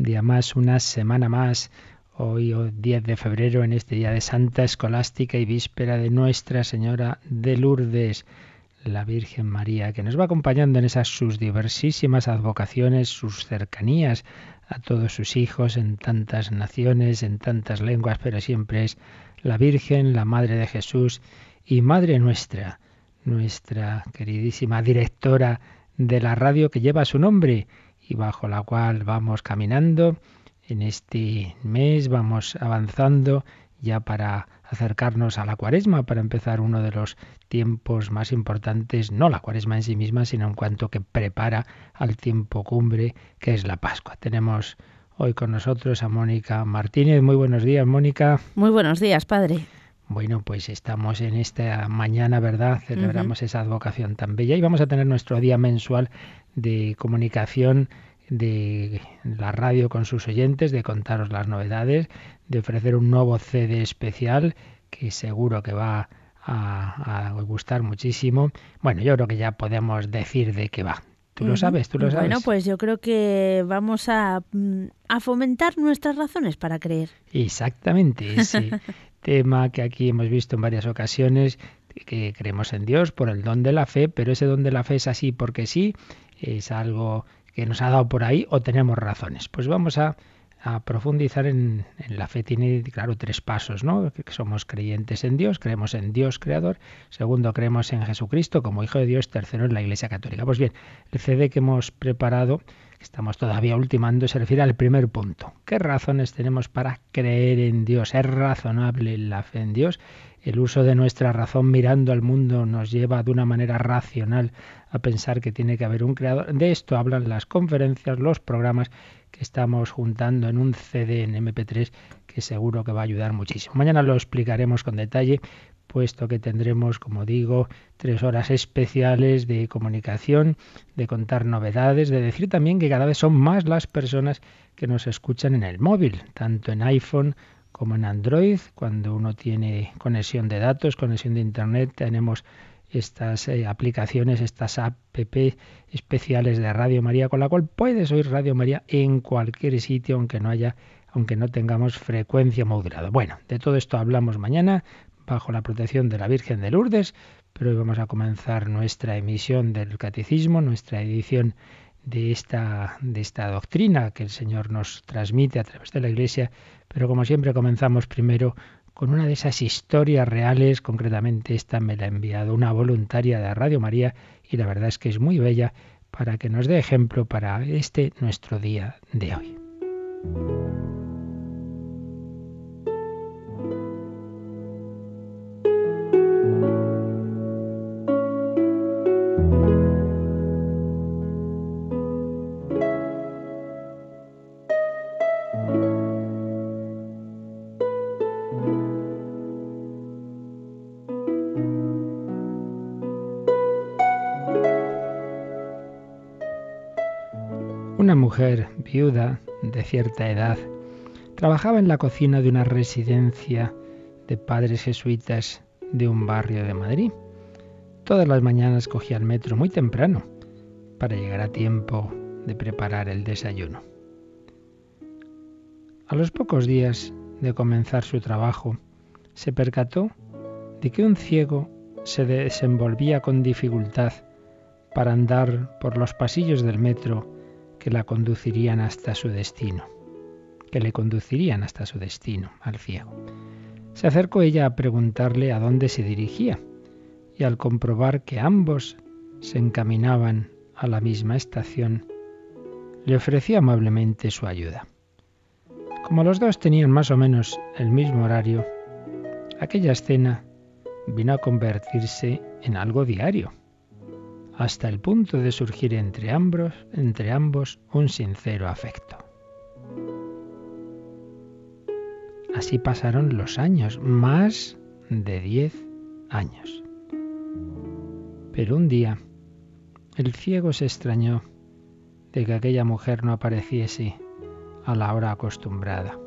Día más, una semana más. Hoy, 10 de febrero, en este día de Santa Escolástica y víspera de Nuestra Señora de Lourdes, la Virgen María, que nos va acompañando en esas sus diversísimas advocaciones, sus cercanías a todos sus hijos en tantas naciones, en tantas lenguas, pero siempre es la Virgen, la Madre de Jesús y Madre nuestra nuestra queridísima directora de la radio que lleva su nombre y bajo la cual vamos caminando en este mes, vamos avanzando ya para acercarnos a la cuaresma, para empezar uno de los tiempos más importantes, no la cuaresma en sí misma, sino en cuanto que prepara al tiempo cumbre, que es la Pascua. Tenemos hoy con nosotros a Mónica Martínez. Muy buenos días, Mónica. Muy buenos días, padre. Bueno, pues estamos en esta mañana, ¿verdad? Celebramos esa advocación tan bella y vamos a tener nuestro día mensual de comunicación de la radio con sus oyentes, de contaros las novedades, de ofrecer un nuevo CD especial que seguro que va a, gustar muchísimo. Bueno, yo creo que ya podemos decir de qué va. Tú lo sabes, tú lo sabes. Bueno, pues yo creo que vamos a, mm, a fomentar nuestras razones para creer. Exactamente, sí. tema que aquí hemos visto en varias ocasiones, que creemos en Dios por el don de la fe, pero ese don de la fe es así porque sí, es algo que nos ha dado por ahí o tenemos razones. Pues vamos a, profundizar en, la fe. Tiene, claro, tres pasos, ¿no? Que somos creyentes en Dios, creemos en Dios creador. Segundo, creemos en Jesucristo como Hijo de Dios. Tercero, en la Iglesia Católica. Pues bien, el CD que hemos preparado estamos todavía ultimando, se refiere al primer punto. ¿Qué razones tenemos para creer en Dios? ¿Es razonable la fe en Dios? El uso de nuestra razón mirando al mundo nos lleva de una manera racional a pensar que tiene que haber un creador. De esto hablan las conferencias, los programas que estamos juntando en un CD en MP3 que seguro que va a ayudar muchísimo. Mañana lo explicaremos con detalle, puesto que tendremos, como digo, tres horas especiales de comunicación, de contar novedades, de decir también que cada vez son más las personas que nos escuchan en el móvil, tanto en iPhone como en Android. Cuando uno tiene conexión de datos, conexión de Internet, tenemos estas eh, aplicaciones, estas app especiales de Radio María, con la cual puedes oír Radio María en cualquier sitio, aunque no haya aunque no tengamos frecuencia modulada. Bueno, de todo esto hablamos mañana bajo la protección de la Virgen de Lourdes, pero hoy vamos a comenzar nuestra emisión del Catecismo, nuestra edición de esta, de esta doctrina que el Señor nos transmite a través de la Iglesia, pero como siempre comenzamos primero con una de esas historias reales, concretamente esta me la ha enviado una voluntaria de Radio María y la verdad es que es muy bella para que nos dé ejemplo para este nuestro día de hoy. Viuda de cierta edad trabajaba en la cocina de una residencia de padres jesuitas de un barrio de Madrid. Todas las mañanas cogía el metro muy temprano para llegar a tiempo de preparar el desayuno. A los pocos días de comenzar su trabajo, se percató de que un ciego se desenvolvía con dificultad para andar por los pasillos del metro que la conducirían hasta su destino, que le conducirían hasta su destino, al ciego. Se acercó ella a preguntarle a dónde se dirigía, y al comprobar que ambos se encaminaban a la misma estación, le ofreció amablemente su ayuda. Como los dos tenían más o menos el mismo horario, aquella escena vino a convertirse en algo diario hasta el punto de surgir entre ambos, entre ambos un sincero afecto. Así pasaron los años, más de diez años. Pero un día el ciego se extrañó de que aquella mujer no apareciese a la hora acostumbrada.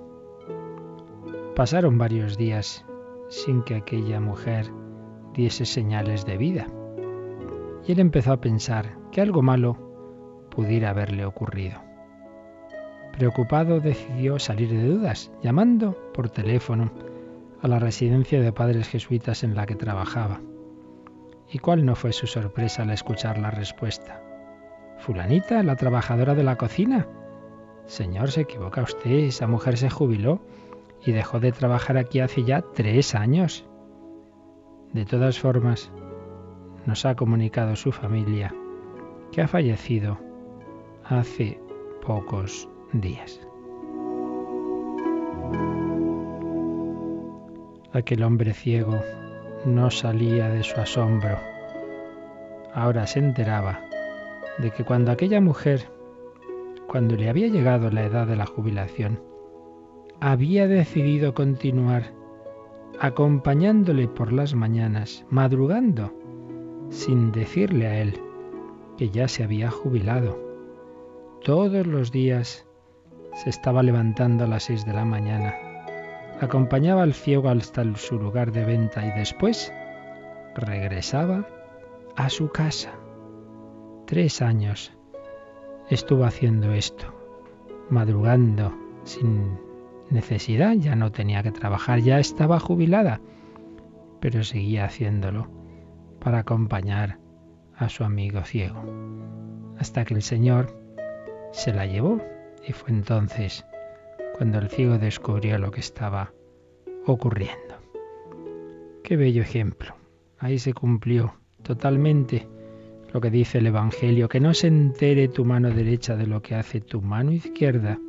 Pasaron varios días sin que aquella mujer diese señales de vida. Y él empezó a pensar que algo malo pudiera haberle ocurrido. Preocupado decidió salir de dudas, llamando por teléfono a la residencia de padres jesuitas en la que trabajaba. ¿Y cuál no fue su sorpresa al escuchar la respuesta? Fulanita, la trabajadora de la cocina. Señor, se equivoca usted, esa mujer se jubiló y dejó de trabajar aquí hace ya tres años. De todas formas, nos ha comunicado su familia que ha fallecido hace pocos días. Aquel hombre ciego no salía de su asombro. Ahora se enteraba de que cuando aquella mujer, cuando le había llegado la edad de la jubilación, había decidido continuar acompañándole por las mañanas, madrugando, sin decirle a él que ya se había jubilado. Todos los días se estaba levantando a las seis de la mañana, acompañaba al ciego hasta su lugar de venta y después regresaba a su casa. Tres años estuvo haciendo esto, madrugando sin necesidad, ya no tenía que trabajar, ya estaba jubilada, pero seguía haciéndolo para acompañar a su amigo ciego, hasta que el Señor se la llevó y fue entonces cuando el ciego descubrió lo que estaba ocurriendo. Qué bello ejemplo. Ahí se cumplió totalmente lo que dice el Evangelio, que no se entere tu mano derecha de lo que hace tu mano izquierda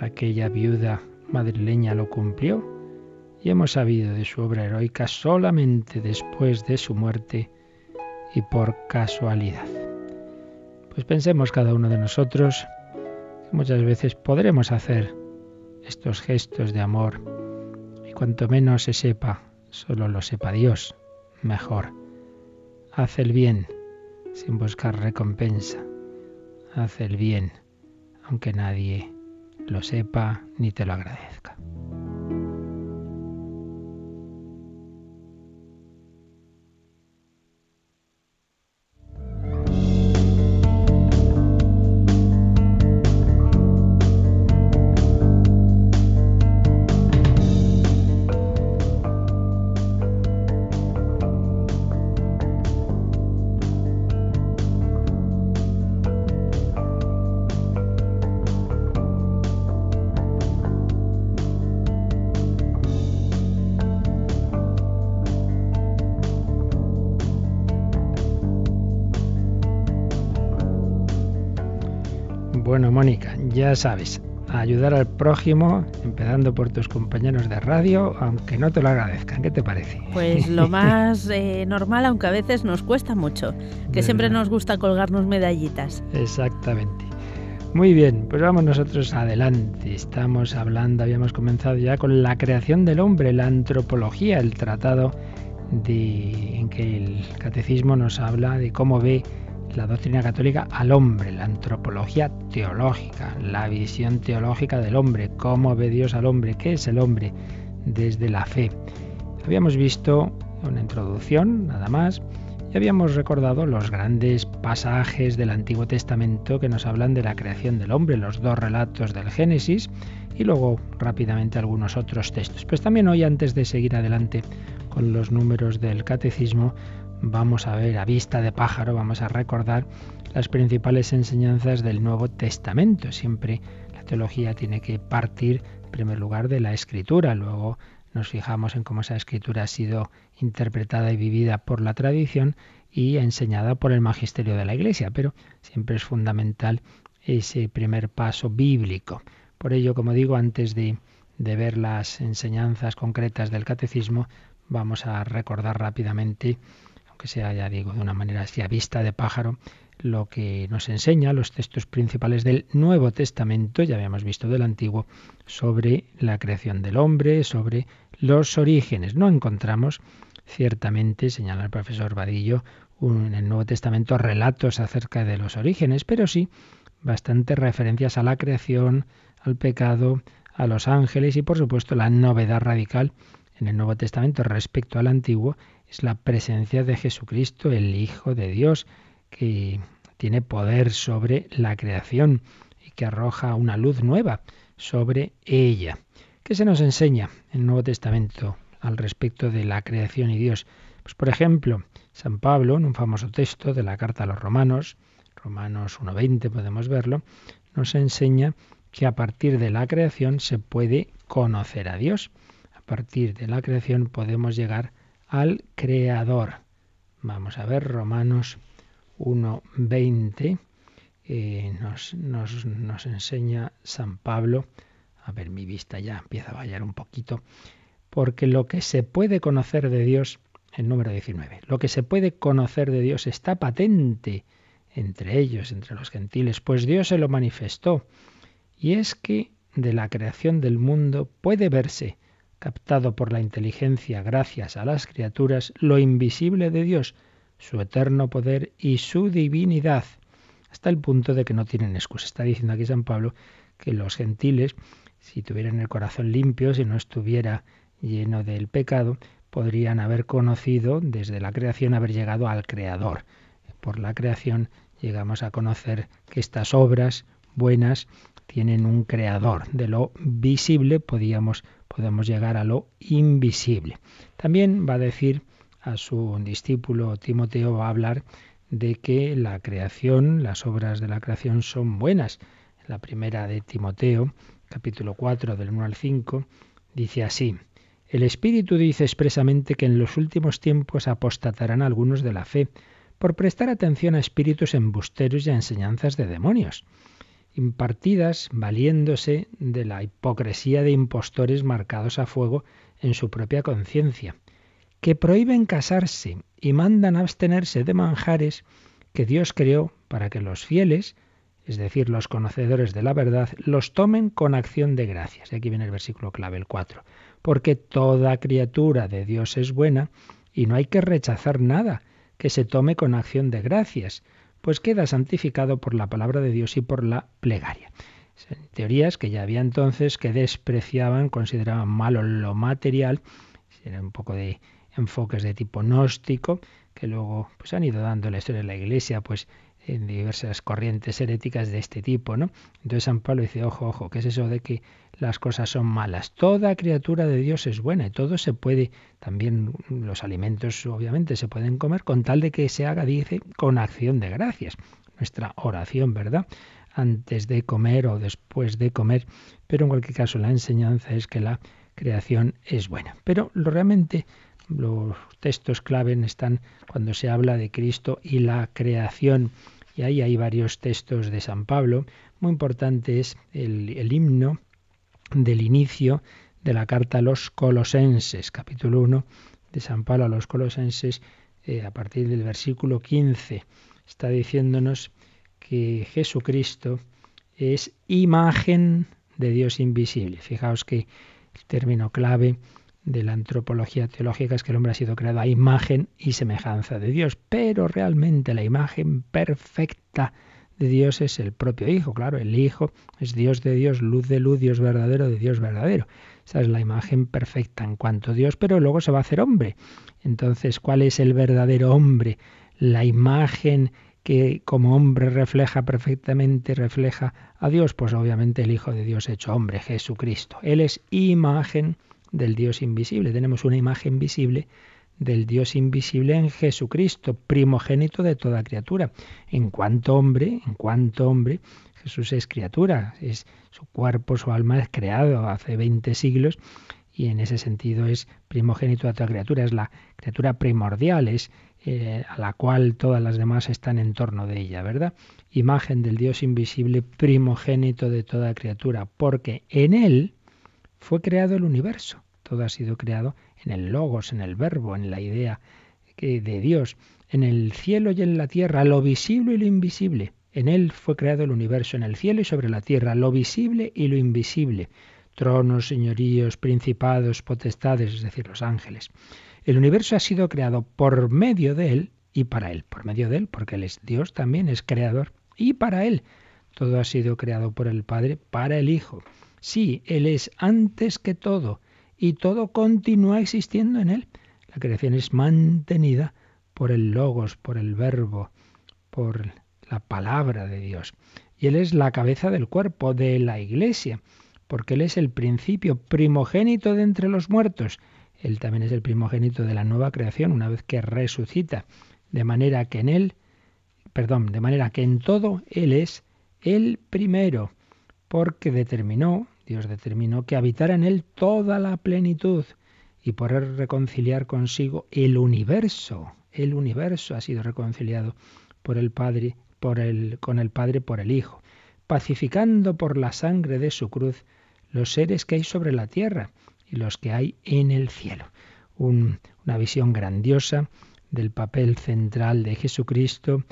aquella viuda madrileña lo cumplió y hemos sabido de su obra heroica solamente después de su muerte y por casualidad. Pues pensemos cada uno de nosotros que muchas veces podremos hacer estos gestos de amor y cuanto menos se sepa, solo lo sepa Dios, mejor. Haz el bien sin buscar recompensa. Haz el bien aunque nadie lo sepa ni te lo agradezca. Ya sabes, ayudar al prójimo, empezando por tus compañeros de radio, aunque no te lo agradezcan. ¿Qué te parece? Pues lo más eh, normal, aunque a veces nos cuesta mucho, que siempre nos gusta colgarnos medallitas. Exactamente. Muy bien, pues vamos nosotros adelante. Estamos hablando, habíamos comenzado ya con la creación del hombre, la antropología, el tratado de, en que el catecismo nos habla de cómo ve la doctrina católica al hombre, la antropología teológica, la visión teológica del hombre, cómo ve Dios al hombre, qué es el hombre desde la fe. Habíamos visto una introducción, nada más, y habíamos recordado los grandes pasajes del Antiguo Testamento que nos hablan de la creación del hombre, los dos relatos del Génesis y luego rápidamente algunos otros textos. Pues también hoy, antes de seguir adelante con los números del catecismo, vamos a ver a vista de pájaro, vamos a recordar las principales enseñanzas del Nuevo Testamento. Siempre la teología tiene que partir, en primer lugar, de la escritura, luego nos fijamos en cómo esa escritura ha sido interpretada y vivida por la tradición y enseñada por el magisterio de la Iglesia, pero siempre es fundamental ese primer paso bíblico. Por ello, como digo, antes de, de ver las enseñanzas concretas del catecismo, vamos a recordar rápidamente aunque sea, ya digo, de una manera así vista de pájaro, lo que nos enseña los textos principales del Nuevo Testamento, ya habíamos visto del Antiguo, sobre la creación del hombre, sobre los orígenes. No encontramos, ciertamente, señala el profesor Vadillo, en el Nuevo Testamento relatos acerca de los orígenes, pero sí bastantes referencias a la creación, al pecado, a los ángeles y por supuesto la novedad radical en el Nuevo Testamento respecto al Antiguo es la presencia de Jesucristo, el Hijo de Dios, que tiene poder sobre la creación y que arroja una luz nueva sobre ella. ¿Qué se nos enseña en el Nuevo Testamento al respecto de la creación y Dios? Pues por ejemplo, San Pablo, en un famoso texto de la carta a los romanos, Romanos 1.20 podemos verlo, nos enseña que a partir de la creación se puede conocer a Dios. A partir de la creación podemos llegar al Creador. Vamos a ver Romanos 1.20. Eh, nos, nos, nos enseña San Pablo. A ver, mi vista ya empieza a fallar un poquito. Porque lo que se puede conocer de Dios, el número 19, lo que se puede conocer de Dios está patente entre ellos, entre los gentiles, pues Dios se lo manifestó y es que de la creación del mundo puede verse, captado por la inteligencia gracias a las criaturas, lo invisible de Dios, su eterno poder y su divinidad, hasta el punto de que no tienen excusa. Está diciendo aquí San Pablo que los gentiles, si tuvieran el corazón limpio, si no estuviera lleno del pecado, podrían haber conocido desde la creación, haber llegado al Creador. Por la creación llegamos a conocer que estas obras buenas tienen un creador. De lo visible podíamos, podemos llegar a lo invisible. También va a decir a su discípulo Timoteo, va a hablar de que la creación, las obras de la creación son buenas. La primera de Timoteo, capítulo 4 del 1 al 5, dice así, el Espíritu dice expresamente que en los últimos tiempos apostatarán algunos de la fe por prestar atención a espíritus embusteros y a enseñanzas de demonios impartidas valiéndose de la hipocresía de impostores marcados a fuego en su propia conciencia, que prohíben casarse y mandan abstenerse de manjares que Dios creó para que los fieles, es decir, los conocedores de la verdad, los tomen con acción de gracias. Y aquí viene el versículo clave, el 4. Porque toda criatura de Dios es buena y no hay que rechazar nada que se tome con acción de gracias, pues queda santificado por la palabra de Dios y por la plegaria. Teorías que ya había entonces que despreciaban, consideraban malo lo material, era un poco de enfoques de tipo gnóstico, que luego pues han ido dando la historia de la Iglesia, pues en diversas corrientes heréticas de este tipo, ¿no? Entonces San Pablo dice, ojo, ojo, ¿qué es eso de que las cosas son malas? Toda criatura de Dios es buena y todo se puede, también los alimentos obviamente se pueden comer con tal de que se haga, dice, con acción de gracias. Nuestra oración, ¿verdad? Antes de comer o después de comer, pero en cualquier caso la enseñanza es que la creación es buena. Pero lo realmente los textos clave están cuando se habla de Cristo y la creación y ahí hay varios textos de San Pablo. Muy importante es el, himno del inicio de la carta a los colosenses, capítulo 1 de San Pablo a los colosenses, eh, a partir del versículo 15. Está diciéndonos que Jesucristo es imagen de Dios invisible. Fijaos que el término clave de la antropología teológica es que el hombre ha sido creado a imagen y semejanza de Dios, pero realmente la imagen perfecta de Dios es el propio Hijo, claro, el Hijo es Dios de Dios, luz de luz, Dios verdadero de Dios verdadero. Esa es la imagen perfecta en cuanto a Dios, pero luego se va a hacer hombre. Entonces, ¿cuál es el verdadero hombre? La imagen que como hombre refleja perfectamente, refleja a Dios, pues obviamente el Hijo de Dios hecho hombre, Jesucristo. Él es imagen del Dios invisible. Tenemos una imagen visible del Dios invisible en Jesucristo, primogénito de toda criatura. En cuanto hombre, en cuanto hombre, Jesús es criatura, es su cuerpo, su alma es creado hace 20 siglos y en ese sentido es primogénito de toda criatura, es la criatura primordial, es eh, a la cual todas las demás están en torno de ella, ¿verdad? Imagen del Dios invisible, primogénito de toda criatura, porque en él fue creado el universo todo ha sido creado en el logos, en el verbo, en la idea de Dios. en el cielo y en la tierra, lo visible y lo invisible. En él fue creado el universo, en el cielo y sobre la tierra, lo visible y lo invisible. Tronos, señoríos, principados, potestades, es decir, los ángeles. El universo ha sido creado por medio de él y para él. Por medio de él, porque él es Dios también, es creador. Y para él. Todo ha sido creado por el Padre, para el Hijo. Sí, Él es antes que todo y todo continúa existiendo en Él. La creación es mantenida por el logos, por el verbo, por la palabra de Dios. Y Él es la cabeza del cuerpo de la iglesia, porque Él es el principio primogénito de entre los muertos. Él también es el primogénito de la nueva creación una vez que resucita, de manera que en Él, perdón, de manera que en todo Él es el primero, porque determinó, Dios determinó que habitara en Él toda la plenitud y Él reconciliar consigo el universo, el universo ha sido reconciliado por el Padre, por el, con el Padre por el Hijo, pacificando por la sangre de su cruz los seres que hay sobre la tierra y los que hay en el cielo. una visión grandiosa del papel central de Jesucristo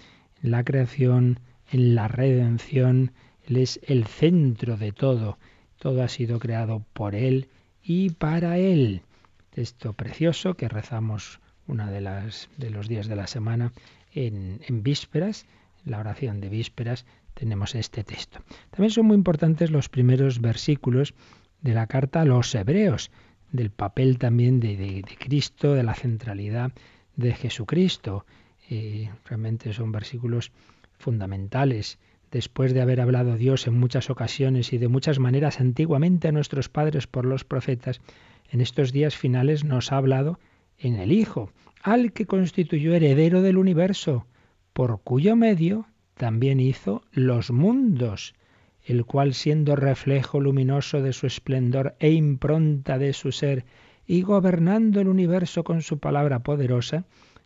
en la creación, en la redención. Él es el centro de todo. Todo ha sido creado por Él y para Él. Texto precioso que rezamos una de las de los días de la semana en, en vísperas, en la oración de vísperas tenemos este texto. También son muy importantes los primeros versículos de la carta a los hebreos, del papel también de, de, Cristo, de la centralidad de Jesucristo. Eh, realmente son versículos fundamentales. Después de haber hablado Dios en muchas ocasiones y de muchas maneras antiguamente a nuestros padres por los profetas, en estos días finales nos ha hablado en el Hijo, al que constituyó heredero del universo, por cuyo medio también hizo los mundos, el cual siendo reflejo luminoso de su esplendor e impronta de su ser, y gobernando el universo con su palabra poderosa,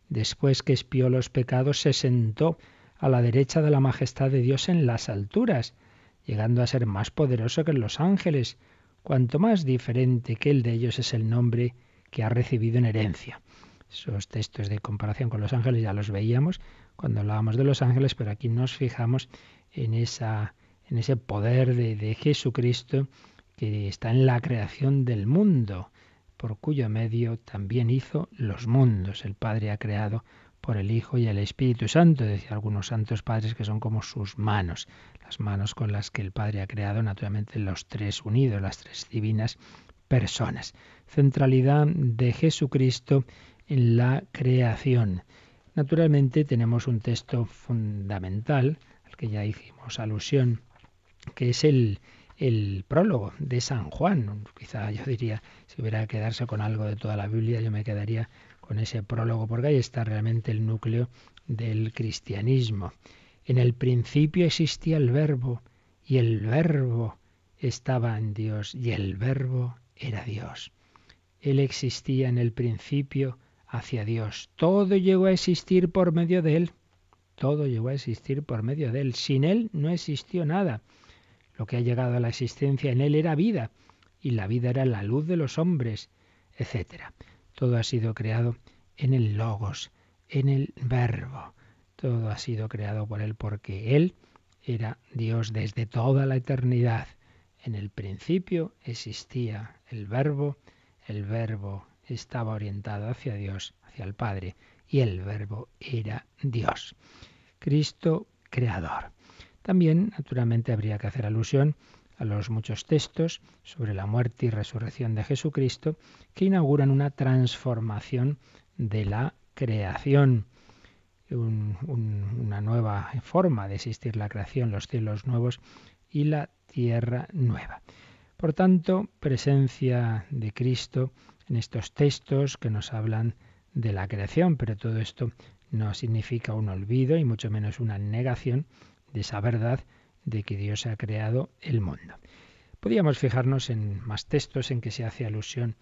después que espió los pecados, se sentó a la derecha de la majestad de Dios en las alturas, llegando a ser más poderoso que los ángeles, cuanto más diferente que el de ellos es el nombre que ha recibido en herencia. Esos textos de comparación con los ángeles ya los veíamos cuando hablábamos de los ángeles, pero aquí nos fijamos en, esa, en ese poder de, de Jesucristo que está en la creación del mundo, por cuyo medio también hizo los mundos. El Padre ha creado por el Hijo y el Espíritu Santo, decía algunos santos padres que son como sus manos, las manos con las que el Padre ha creado naturalmente los tres unidos, las tres divinas personas. Centralidad de Jesucristo en la creación. Naturalmente tenemos un texto fundamental al que ya hicimos alusión, que es el, el prólogo de San Juan. Quizá yo diría, si hubiera que quedarse con algo de toda la Biblia, yo me quedaría con ese prólogo, porque ahí está realmente el núcleo del cristianismo. En el principio existía el verbo, y el verbo estaba en Dios, y el verbo era Dios. Él existía en el principio hacia Dios. Todo llegó a existir por medio de Él. Todo llegó a existir por medio de Él. Sin Él no existió nada. Lo que ha llegado a la existencia en Él era vida, y la vida era la luz de los hombres, etc. Todo ha sido creado en el Logos, en el Verbo. Todo ha sido creado por Él porque Él era Dios desde toda la eternidad. En el principio existía el Verbo, el Verbo estaba orientado hacia Dios, hacia el Padre, y el Verbo era Dios. Cristo creador. También, naturalmente, habría que hacer alusión a los muchos textos sobre la muerte y resurrección de Jesucristo que inauguran una transformación de la creación, una nueva forma de existir la creación, los cielos nuevos y la tierra nueva. Por tanto, presencia de Cristo en estos textos que nos hablan de la creación, pero todo esto no significa un olvido y mucho menos una negación de esa verdad de que Dios ha creado el mundo. Podríamos fijarnos en más textos en que se hace alusión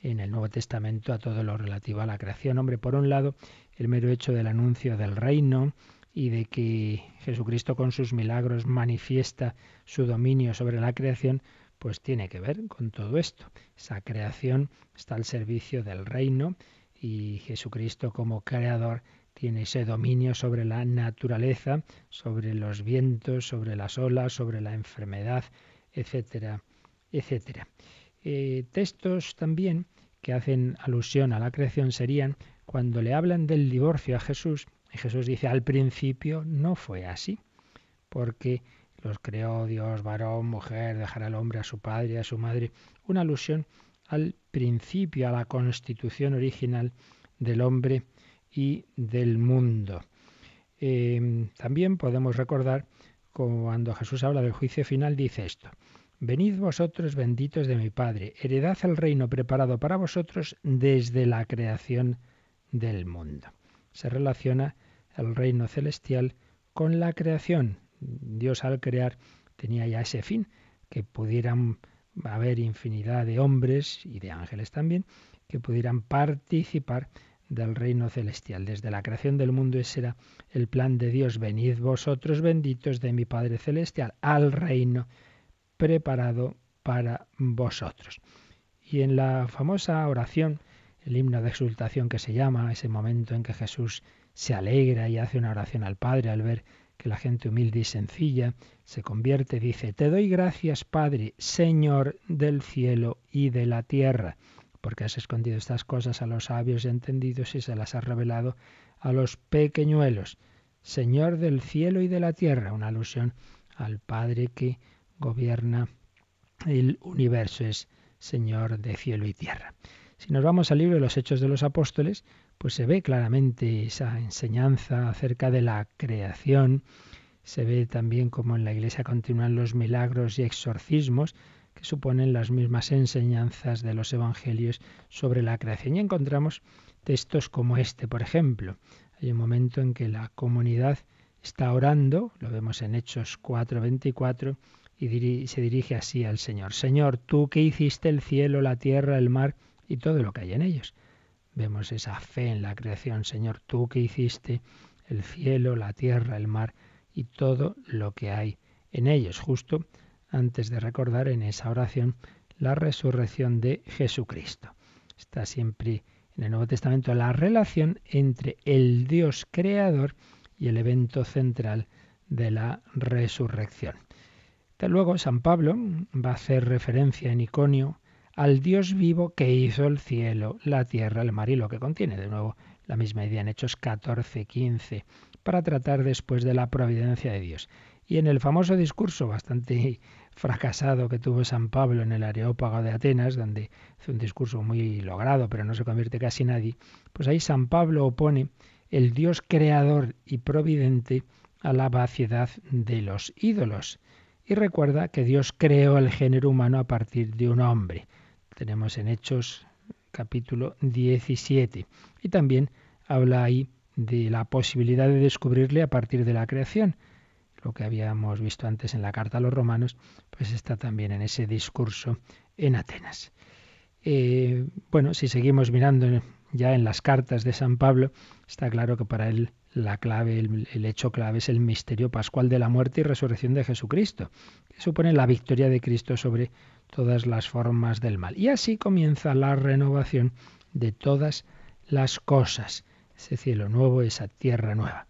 en el Nuevo Testamento a todo lo relativo a la creación. Hombre, por un lado, el mero hecho del anuncio del reino y de que Jesucristo con sus milagros manifiesta su dominio sobre la creación, pues tiene que ver con todo esto. Esa creación está al servicio del reino y Jesucristo como creador tiene ese dominio sobre la naturaleza, sobre los vientos, sobre las olas, sobre la enfermedad, etcétera, etcétera. Eh, textos también que hacen alusión a la creación serían cuando le hablan del divorcio a Jesús, y Jesús dice, al principio no fue así, porque los creó Dios, varón, mujer, dejar al hombre a su padre a su madre, una alusión al principio, a la constitución original del hombre y del mundo. Eh, también podemos recordar cuando Jesús habla del juicio final, dice esto. Venid vosotros benditos de mi Padre, heredad el reino preparado para vosotros desde la creación del mundo. Se relaciona el reino celestial con la creación. Dios al crear tenía ya ese fin, que pudieran haber infinidad de hombres y de ángeles también, que pudieran participar del reino celestial. Desde la creación del mundo ese era el plan de Dios. Venid vosotros benditos de mi Padre celestial al reino preparado para vosotros. Y en la famosa oración, el himno de exultación que se llama, ese momento en que Jesús se alegra y hace una oración al Padre al ver que la gente humilde y sencilla se convierte, dice, Te doy gracias, Padre, Señor del cielo y de la tierra porque has escondido estas cosas a los sabios y entendidos y se las has revelado a los pequeñuelos. Señor del cielo y de la tierra, una alusión al Padre que gobierna el universo, es Señor de cielo y tierra. Si nos vamos al libro de los Hechos de los Apóstoles, pues se ve claramente esa enseñanza acerca de la creación, se ve también como en la Iglesia continúan los milagros y exorcismos, que suponen las mismas enseñanzas de los evangelios sobre la creación. Y encontramos textos como este, por ejemplo. Hay un momento en que la comunidad está orando, lo vemos en Hechos 4:24, y se dirige así al Señor. Señor, tú que hiciste el cielo, la tierra, el mar y todo lo que hay en ellos. Vemos esa fe en la creación. Señor, tú que hiciste el cielo, la tierra, el mar y todo lo que hay en ellos. Justo antes de recordar en esa oración la resurrección de Jesucristo. Está siempre en el Nuevo Testamento la relación entre el Dios creador y el evento central de la resurrección. luego San Pablo va a hacer referencia en Iconio al Dios vivo que hizo el cielo, la tierra, el mar y lo que contiene. De nuevo, la misma idea en Hechos 14, 15, para tratar después de la providencia de Dios. Y en el famoso discurso bastante fracasado que tuvo San Pablo en el Areópago de Atenas, donde hace un discurso muy logrado, pero no se convierte casi nadie, pues ahí San Pablo opone el Dios creador y providente a la vaciedad de los ídolos. Y recuerda que Dios creó el género humano a partir de un hombre. Tenemos en Hechos capítulo 17. Y también habla ahí de la posibilidad de descubrirle a partir de la creación lo que habíamos visto antes en la carta a los romanos, pues está también en ese discurso en Atenas. Eh, bueno, si seguimos mirando ya en las cartas de San Pablo, está claro que para él la clave, el, hecho clave es el misterio pascual de la muerte y resurrección de Jesucristo, que supone la victoria de Cristo sobre todas las formas del mal. Y así comienza la renovación de todas las cosas, ese cielo nuevo, esa tierra nueva.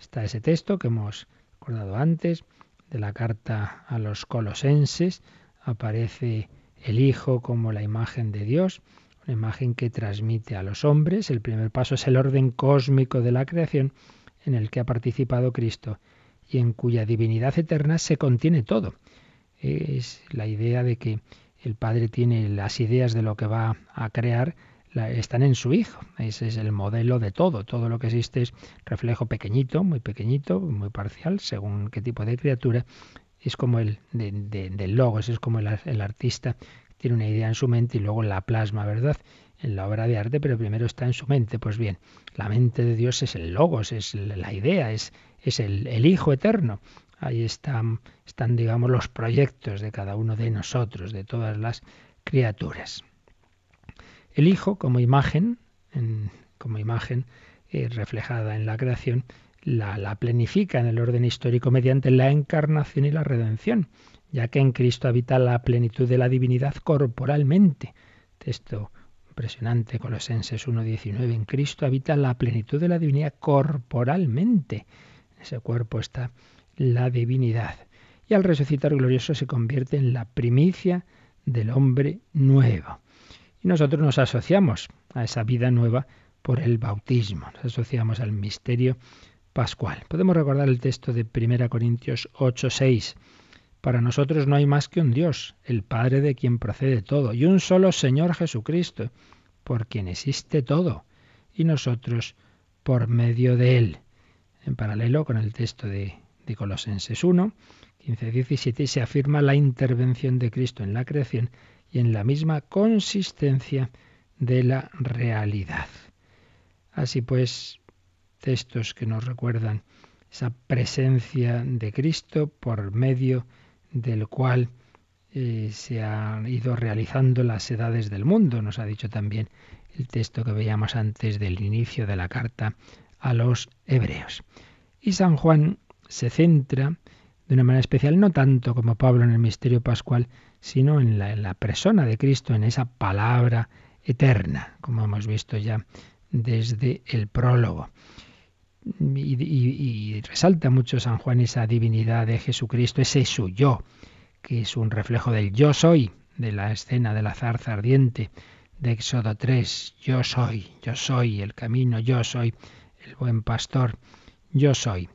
Está ese texto que hemos recordado antes, de la carta a los colosenses, aparece el Hijo como la imagen de Dios, una imagen que transmite a los hombres. El primer paso es el orden cósmico de la creación en el que ha participado Cristo y en cuya divinidad eterna se contiene todo. Es la idea de que el Padre tiene las ideas de lo que va a crear están en su Hijo. Ese es el modelo de todo. Todo lo que existe es reflejo pequeñito, muy pequeñito, muy parcial, según qué tipo de criatura. Es como el de, del logos, es como el, el artista tiene una idea en su mente y luego la plasma, ¿verdad? En la obra de arte, pero primero está en su mente. Pues bien, la mente de Dios es el logos, es la idea, es, es el, el Hijo eterno. Ahí están, están, digamos, los proyectos de cada uno de nosotros, de todas las criaturas. El Hijo como imagen, como imagen eh, reflejada en la creación, la, la plenifica en el orden histórico mediante la encarnación y la redención, ya que en Cristo habita la plenitud de la divinidad corporalmente. Texto impresionante, Colosenses 1.19, en Cristo habita la plenitud de la divinidad corporalmente. En ese cuerpo está la divinidad. Y al resucitar glorioso se convierte en la primicia del hombre nuevo. Y nosotros nos asociamos a esa vida nueva por el bautismo, nos asociamos al misterio pascual. Podemos recordar el texto de 1 Corintios 8:6. Para nosotros no hay más que un Dios, el Padre de quien procede todo, y un solo Señor Jesucristo, por quien existe todo, y nosotros por medio de Él. En paralelo con el texto de, de Colosenses 1, 15-17 se afirma la intervención de Cristo en la creación y en la misma consistencia de la realidad. Así pues, textos que nos recuerdan esa presencia de Cristo por medio del cual eh, se han ido realizando las edades del mundo. Nos ha dicho también el texto que veíamos antes del inicio de la carta a los hebreos. Y San Juan se centra de una manera especial, no tanto como Pablo en el misterio pascual, sino en la, persona de Cristo, en esa palabra eterna, como hemos visto ya desde el prólogo. Y, resalta mucho San Juan esa divinidad de Jesucristo, ese su yo, que es un reflejo del yo soy, de la escena de la zarza ardiente de Éxodo 3. Yo soy, yo soy el camino, yo soy el buen pastor, yo soy.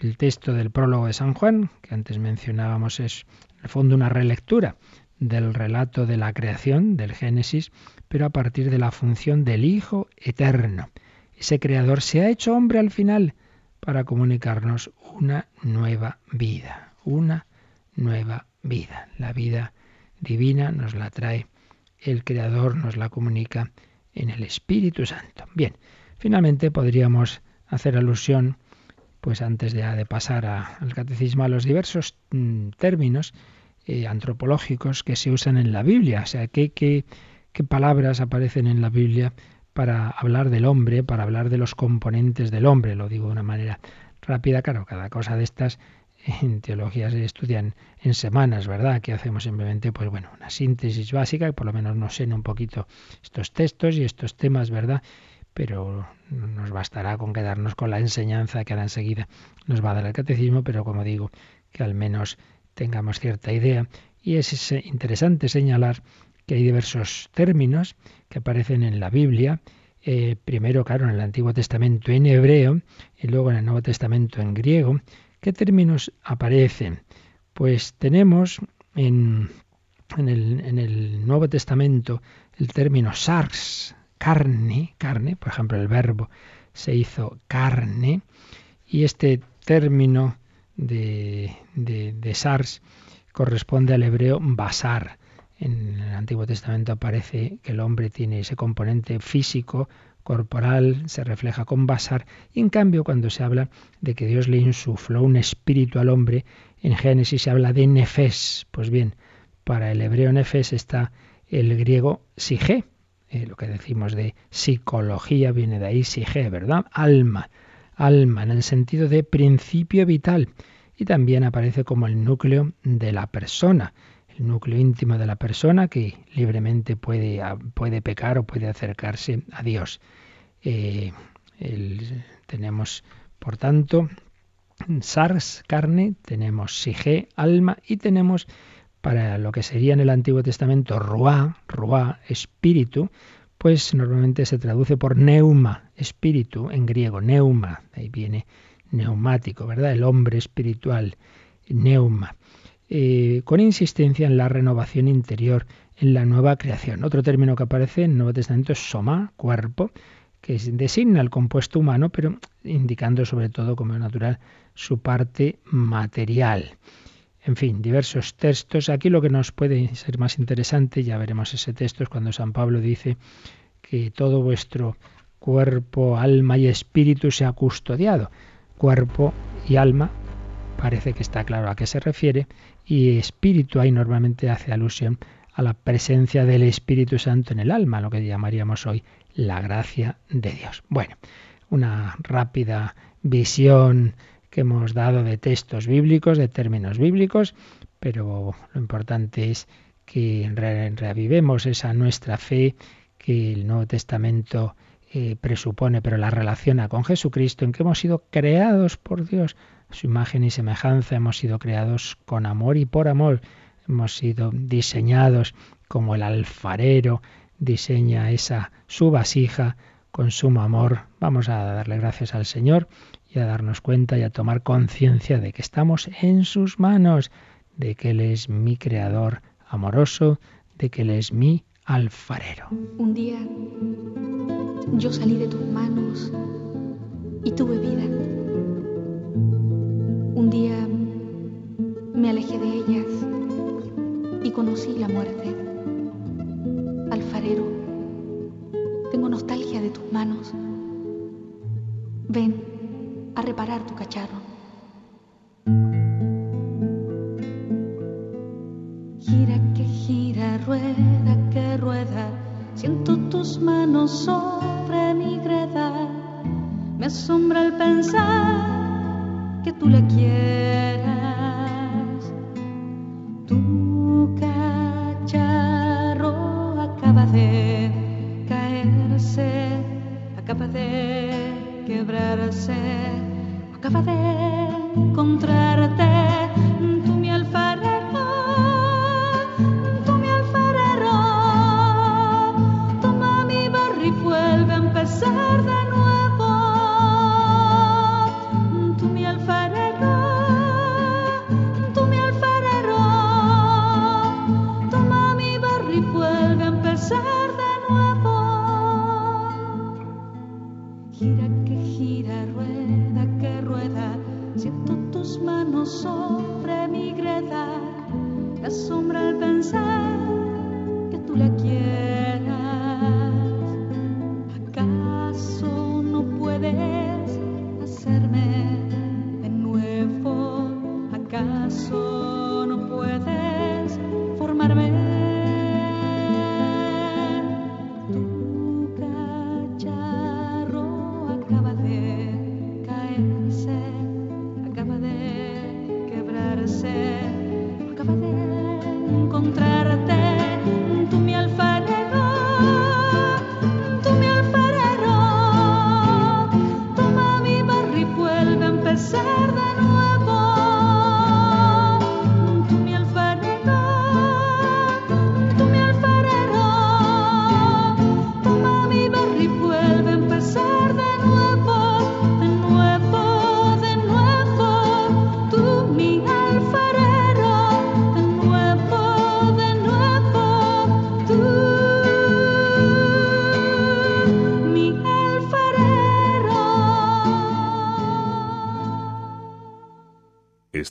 El texto del prólogo de San Juan, que antes mencionábamos, es fondo una relectura del relato de la creación, del Génesis, pero a partir de la función del Hijo eterno ese creador se ha hecho hombre al final para comunicarnos una nueva vida, una nueva vida. La vida divina nos la trae el creador, nos la comunica en el Espíritu Santo. Bien, finalmente podríamos hacer alusión, pues antes de, de pasar al catecismo, a los diversos mm, términos eh, antropológicos que se usan en la Biblia. O sea, qué, qué palabras aparecen en la Biblia para hablar del hombre, para hablar de los componentes del hombre, lo digo de una manera rápida, claro, cada cosa de estas en teología se estudian en semanas, ¿verdad? Aquí hacemos simplemente, pues bueno, una síntesis básica, que por lo menos nos en un poquito estos textos y estos temas, ¿verdad? Pero nos bastará con quedarnos con la enseñanza que ahora enseguida nos va a dar el catecismo, pero como digo, que al menos tengamos cierta idea. Y es interesante señalar que hay diversos términos que aparecen en la Biblia, eh, primero, claro, en el Antiguo Testamento en hebreo y luego en el Nuevo Testamento en griego. ¿Qué términos aparecen? Pues tenemos en, en, el, en el, Nuevo Testamento el término sars, carne, carne, por ejemplo, el verbo se hizo carne, y este término de, sars corresponde al hebreo basar, en el Antiguo Testamento aparece que el hombre tiene ese componente físico, corporal, se refleja con basar, y en cambio cuando se habla de que Dios le insufló un espíritu al hombre, en Génesis se habla de nefes. Pues bien, para el hebreo nefes está el griego sige, eh, lo que decimos de psicología viene de ahí sige, ¿verdad? Alma, alma en el sentido de principio vital, y también aparece como el núcleo de la persona el núcleo íntimo de la persona que libremente puede, puede pecar o puede acercarse a Dios. Eh, tenemos, por tanto, SARS, carne, tenemos SIGE, alma, y tenemos para lo que sería en el Antiguo Testamento Ruá, Ruá, espíritu, pues normalmente se traduce por neuma, espíritu, en griego, neuma, ahí viene neumático, ¿verdad? El hombre espiritual, neuma. Eh, con insistencia en la renovación interior, en la nueva creación. Otro término que aparece en el Nuevo Testamento es soma, cuerpo, que designa el compuesto humano, pero indicando sobre todo como natural su parte material. En fin, diversos textos. Aquí lo que nos puede ser más interesante, ya veremos ese texto, es cuando San Pablo dice que todo vuestro cuerpo, alma y espíritu se ha custodiado. Cuerpo y alma parece que está claro a qué se refiere y espíritu ahí normalmente hace alusión a la presencia del Espíritu Santo en el alma, lo que llamaríamos hoy la gracia de Dios. Bueno, una rápida visión que hemos dado de textos bíblicos, de términos bíblicos, pero lo importante es que reavivemos esa nuestra fe que el Nuevo Testamento eh, presupone, pero la relaciona con Jesucristo, en que hemos sido creados por Dios, su imagen y semejanza, hemos sido creados con amor y por amor, hemos sido diseñados como el alfarero diseña esa su vasija con sumo amor. Vamos a darle gracias al Señor y a darnos cuenta y a tomar conciencia de que estamos en sus manos, de que Él es mi creador amoroso, de que Él es mi alfarero. Un día yo salí de tus manos y tuve vida. Un día me alejé de ellas y conocí la muerte. Alfarero, tengo nostalgia de tus manos. Ven a reparar tu cacharro. Gira que gira, rueda que rueda, siento tus manos sobre mi greda. Me asombra el pensar que tú la quieras. Tu cacharro acaba de caerse, acaba de quebrarse, acaba de encontrarte.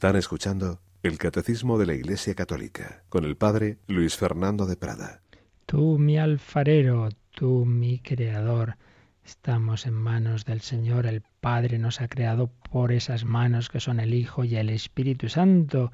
Están escuchando el Catecismo de la Iglesia Católica con el Padre Luis Fernando de Prada. Tú mi alfarero, tú mi creador. Estamos en manos del Señor, el Padre nos ha creado por esas manos que son el Hijo y el Espíritu Santo,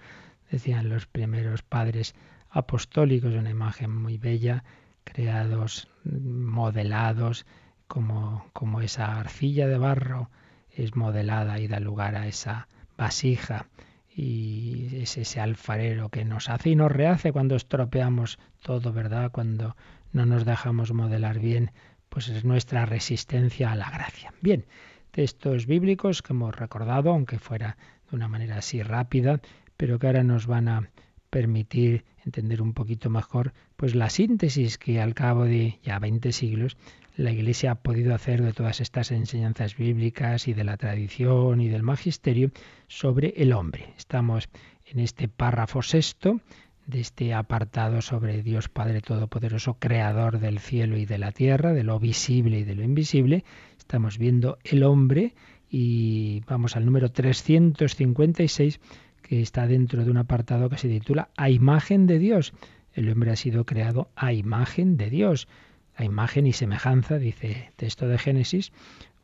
decían los primeros padres apostólicos, una imagen muy bella, creados, modelados, como, como esa arcilla de barro es modelada y da lugar a esa vasija y es ese alfarero que nos hace y nos rehace cuando estropeamos todo, ¿verdad? Cuando no nos dejamos modelar bien, pues es nuestra resistencia a la gracia. Bien, textos bíblicos que hemos recordado, aunque fuera de una manera así rápida, pero que ahora nos van a permitir entender un poquito mejor pues la síntesis que al cabo de ya 20 siglos la Iglesia ha podido hacer de todas estas enseñanzas bíblicas y de la tradición y del magisterio sobre el hombre. Estamos en este párrafo sexto de este apartado sobre Dios Padre Todopoderoso, creador del cielo y de la tierra, de lo visible y de lo invisible. Estamos viendo el hombre y vamos al número 356 que está dentro de un apartado que se titula A imagen de Dios. El hombre ha sido creado a imagen de Dios a imagen y semejanza, dice texto de Génesis,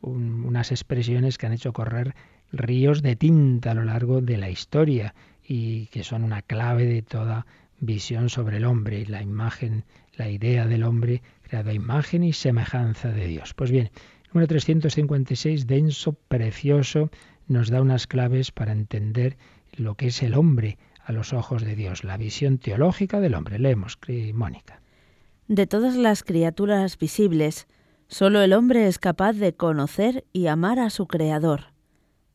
un, unas expresiones que han hecho correr ríos de tinta a lo largo de la historia y que son una clave de toda visión sobre el hombre, la imagen, la idea del hombre creado a imagen y semejanza de Dios. Pues bien, número 356, denso, precioso, nos da unas claves para entender lo que es el hombre a los ojos de Dios, la visión teológica del hombre. Leemos, Mónica. De todas las criaturas visibles, solo el hombre es capaz de conocer y amar a su Creador.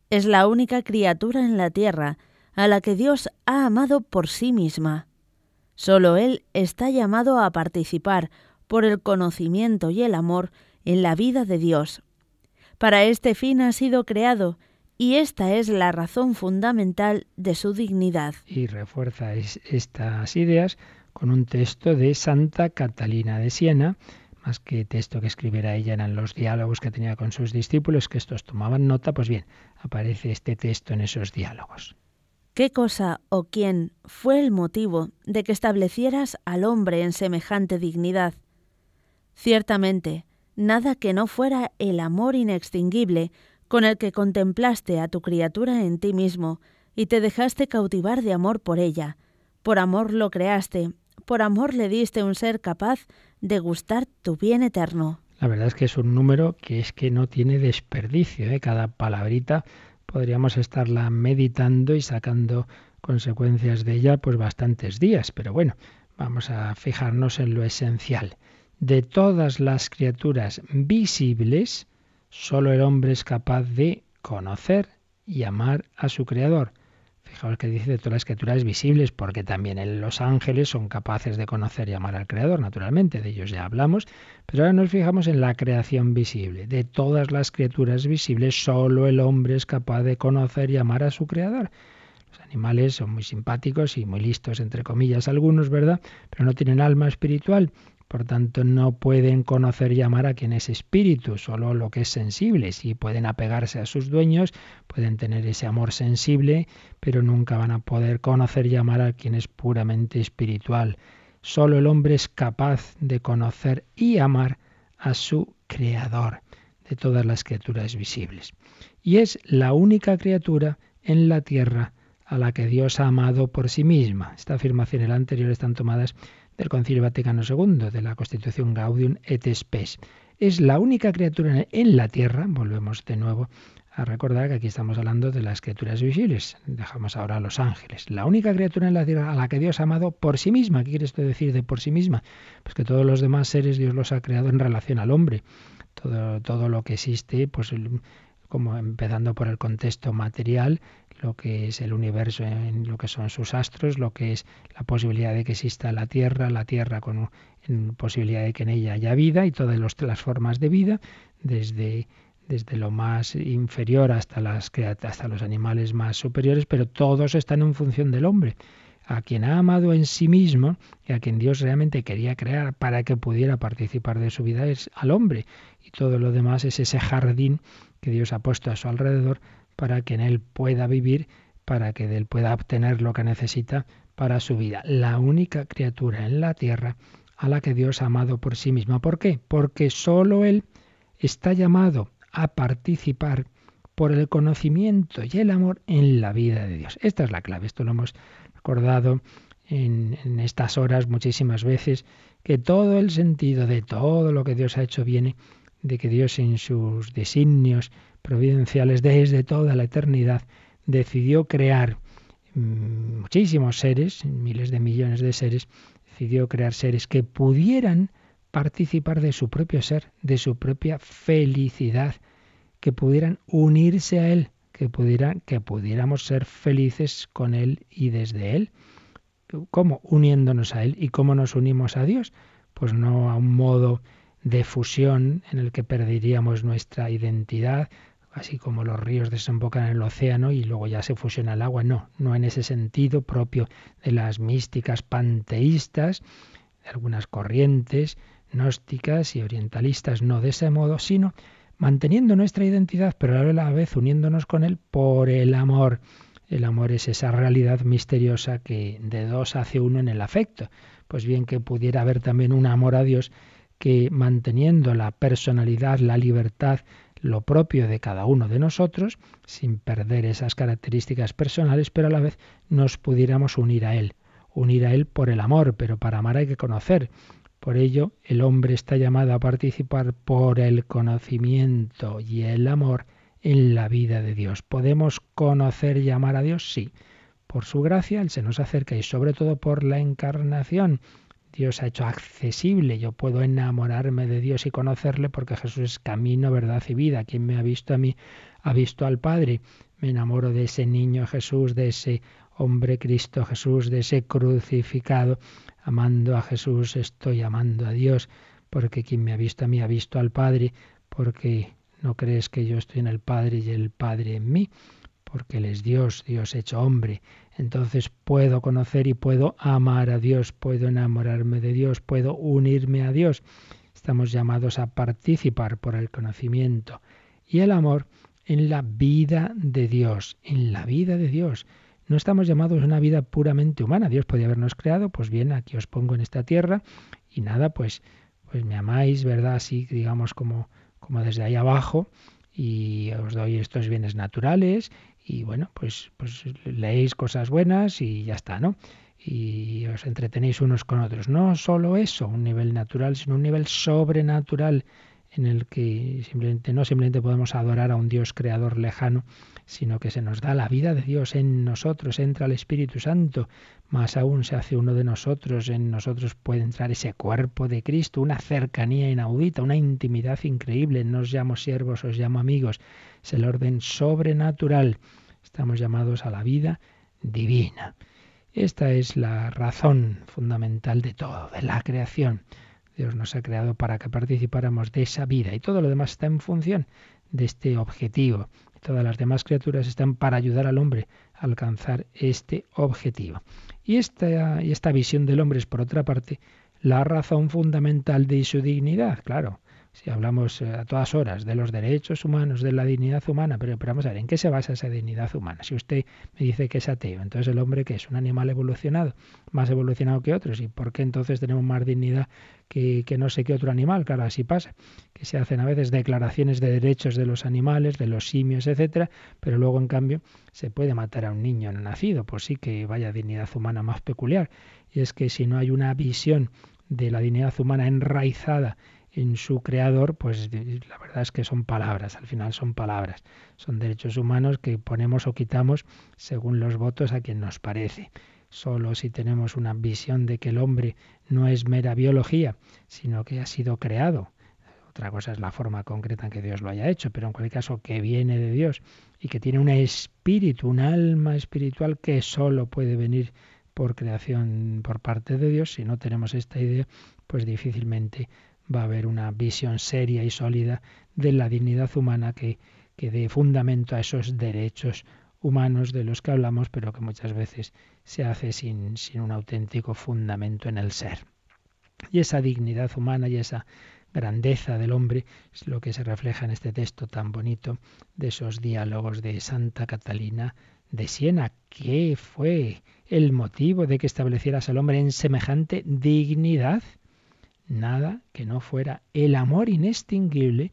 Es la única criatura en la tierra a la que Dios ha amado por sí misma. Solo Él está llamado a participar por el conocimiento y el amor en la vida de Dios. Para este fin ha sido creado y esta es la razón fundamental de su dignidad. Y refuerza estas ideas con un texto de Santa Catalina de Siena, más que texto que escribiera ella eran los diálogos que tenía con sus discípulos, que estos tomaban nota, pues bien, aparece este texto en esos diálogos. ¿Qué cosa o quién fue el motivo de que establecieras al hombre en semejante dignidad? Ciertamente, nada que no fuera el amor inextinguible con el que contemplaste a tu criatura en ti mismo y te dejaste cautivar de amor por ella. Por amor lo creaste, por amor le diste un ser capaz de gustar tu bien eterno. La verdad es que es un número que es que no tiene desperdicio, ¿eh? cada palabrita podríamos estarla meditando y sacando consecuencias de ella pues bastantes días, pero bueno, vamos a fijarnos en lo esencial. De todas las criaturas visibles, solo el hombre es capaz de conocer y amar a su creador. Fijaos que dice de todas las criaturas visibles, porque también los ángeles son capaces de conocer y amar al Creador, naturalmente, de ellos ya hablamos, pero ahora nos fijamos en la creación visible. De todas las criaturas visibles, solo el hombre es capaz de conocer y amar a su Creador. Los animales son muy simpáticos y muy listos, entre comillas, algunos, ¿verdad? Pero no tienen alma espiritual por tanto, no pueden conocer y amar a quien es espíritu, solo lo que es sensible. Sí pueden apegarse a sus dueños, pueden tener ese amor sensible, pero nunca van a poder conocer y amar a quien es puramente espiritual. Solo el hombre es capaz de conocer y amar a su Creador de todas las criaturas visibles. Y es la única criatura en la tierra a la que Dios ha amado por sí misma. Esta afirmación y la anterior están tomadas del Concilio Vaticano II, de la Constitución Gaudium et Spes. Es la única criatura en la tierra, volvemos de nuevo a recordar que aquí estamos hablando de las criaturas visibles, dejamos ahora a los ángeles. La única criatura en la tierra a la que Dios ha amado por sí misma. ¿Qué quiere esto decir de por sí misma? Pues que todos los demás seres Dios los ha creado en relación al hombre. Todo, todo lo que existe, pues como empezando por el contexto material, lo que es el universo en lo que son sus astros, lo que es la posibilidad de que exista la Tierra, la Tierra con posibilidad de que en ella haya vida y todas las formas de vida, desde, desde lo más inferior hasta, las, hasta los animales más superiores, pero todos están en función del hombre a quien ha amado en sí mismo y a quien Dios realmente quería crear para que pudiera participar de su vida es al hombre. Y todo lo demás es ese jardín que Dios ha puesto a su alrededor para que en él pueda vivir, para que de él pueda obtener lo que necesita para su vida. La única criatura en la tierra a la que Dios ha amado por sí misma. ¿Por qué? Porque sólo Él está llamado a participar por el conocimiento y el amor en la vida de Dios. Esta es la clave, esto lo hemos recordado en, en, estas horas muchísimas veces, que todo el sentido de todo lo que Dios ha hecho viene de que Dios en sus designios providenciales desde toda la eternidad, decidió crear mm, muchísimos seres, miles de millones de seres, decidió crear seres que pudieran participar de su propio ser, de su propia felicidad, que pudieran unirse a Él, que, pudieran, que pudiéramos ser felices con Él y desde Él. ¿Cómo? Uniéndonos a Él. ¿Y cómo nos unimos a Dios? Pues no a un modo de fusión en el que perderíamos nuestra identidad, así como los ríos desembocan en el océano y luego ya se fusiona el agua. No, no en ese sentido propio de las místicas panteístas, de algunas corrientes gnósticas y orientalistas, no de ese modo, sino manteniendo nuestra identidad, pero a la vez uniéndonos con Él por el amor. El amor es esa realidad misteriosa que de dos hace uno en el afecto. Pues bien que pudiera haber también un amor a Dios que manteniendo la personalidad, la libertad, lo propio de cada uno de nosotros, sin perder esas características personales, pero a la vez nos pudiéramos unir a Él. Unir a Él por el amor, pero para amar hay que conocer. Por ello, el hombre está llamado a participar por el conocimiento y el amor en la vida de Dios. ¿Podemos conocer y amar a Dios? Sí. Por su gracia Él se nos acerca y sobre todo por la encarnación. Dios ha hecho accesible. Yo puedo enamorarme de Dios y conocerle porque Jesús es camino, verdad y vida. Quien me ha visto a mí ha visto al Padre. Me enamoro de ese niño Jesús, de ese hombre Cristo Jesús, de ese crucificado. Amando a Jesús estoy amando a Dios, porque quien me ha visto a mí ha visto al Padre, porque no crees que yo estoy en el Padre y el Padre en mí, porque Él es Dios, Dios hecho hombre. Entonces puedo conocer y puedo amar a Dios, puedo enamorarme de Dios, puedo unirme a Dios. Estamos llamados a participar por el conocimiento y el amor en la vida de Dios, en la vida de Dios. No estamos llamados a una vida puramente humana. Dios podía habernos creado, pues bien, aquí os pongo en esta tierra y nada, pues pues me amáis, ¿verdad? Así, digamos, como, como desde ahí abajo y os doy estos bienes naturales y bueno, pues, pues leéis cosas buenas y ya está, ¿no? Y os entretenéis unos con otros. No solo eso, un nivel natural, sino un nivel sobrenatural en el que simplemente no simplemente podemos adorar a un Dios creador lejano, sino que se nos da la vida de Dios en nosotros, entra el Espíritu Santo, más aún se hace uno de nosotros, en nosotros puede entrar ese cuerpo de Cristo, una cercanía inaudita, una intimidad increíble, no os llamo siervos, os llamo amigos, es el orden sobrenatural, estamos llamados a la vida divina. Esta es la razón fundamental de todo, de la creación. Dios nos ha creado para que participáramos de esa vida y todo lo demás está en función de este objetivo. Todas las demás criaturas están para ayudar al hombre a alcanzar este objetivo. Y esta, y esta visión del hombre es, por otra parte, la razón fundamental de su dignidad. Claro, si hablamos eh, a todas horas de los derechos humanos, de la dignidad humana, pero, pero, vamos a ver, ¿en qué se basa esa dignidad humana? Si usted me dice que es ateo, entonces el hombre que es un animal evolucionado, más evolucionado que otros, ¿y por qué entonces tenemos más dignidad que, que no sé qué otro animal? Claro, así pasa, que se hacen a veces declaraciones de derechos de los animales, de los simios, etcétera, pero luego en cambio se puede matar a un niño nacido, pues sí que vaya dignidad humana más peculiar. Y es que si no hay una visión de la dignidad humana enraizada en su creador, pues la verdad es que son palabras, al final son palabras, son derechos humanos que ponemos o quitamos según los votos a quien nos parece. Solo si tenemos una visión de que el hombre no es mera biología, sino que ha sido creado. Otra cosa es la forma concreta en que Dios lo haya hecho, pero en cualquier caso que viene de Dios y que tiene un espíritu, un alma espiritual que solo puede venir por creación por parte de Dios. Si no tenemos esta idea, pues difícilmente va a haber una visión seria y sólida de la dignidad humana que, que dé fundamento a esos derechos humanos de los que hablamos, pero que muchas veces se hace sin, sin un auténtico fundamento en el ser. Y esa dignidad humana y esa grandeza del hombre es lo que se refleja en este texto tan bonito de esos diálogos de Santa Catalina de Siena. ¿Qué fue el motivo de que establecieras al hombre en semejante dignidad? Nada que no fuera el amor inextinguible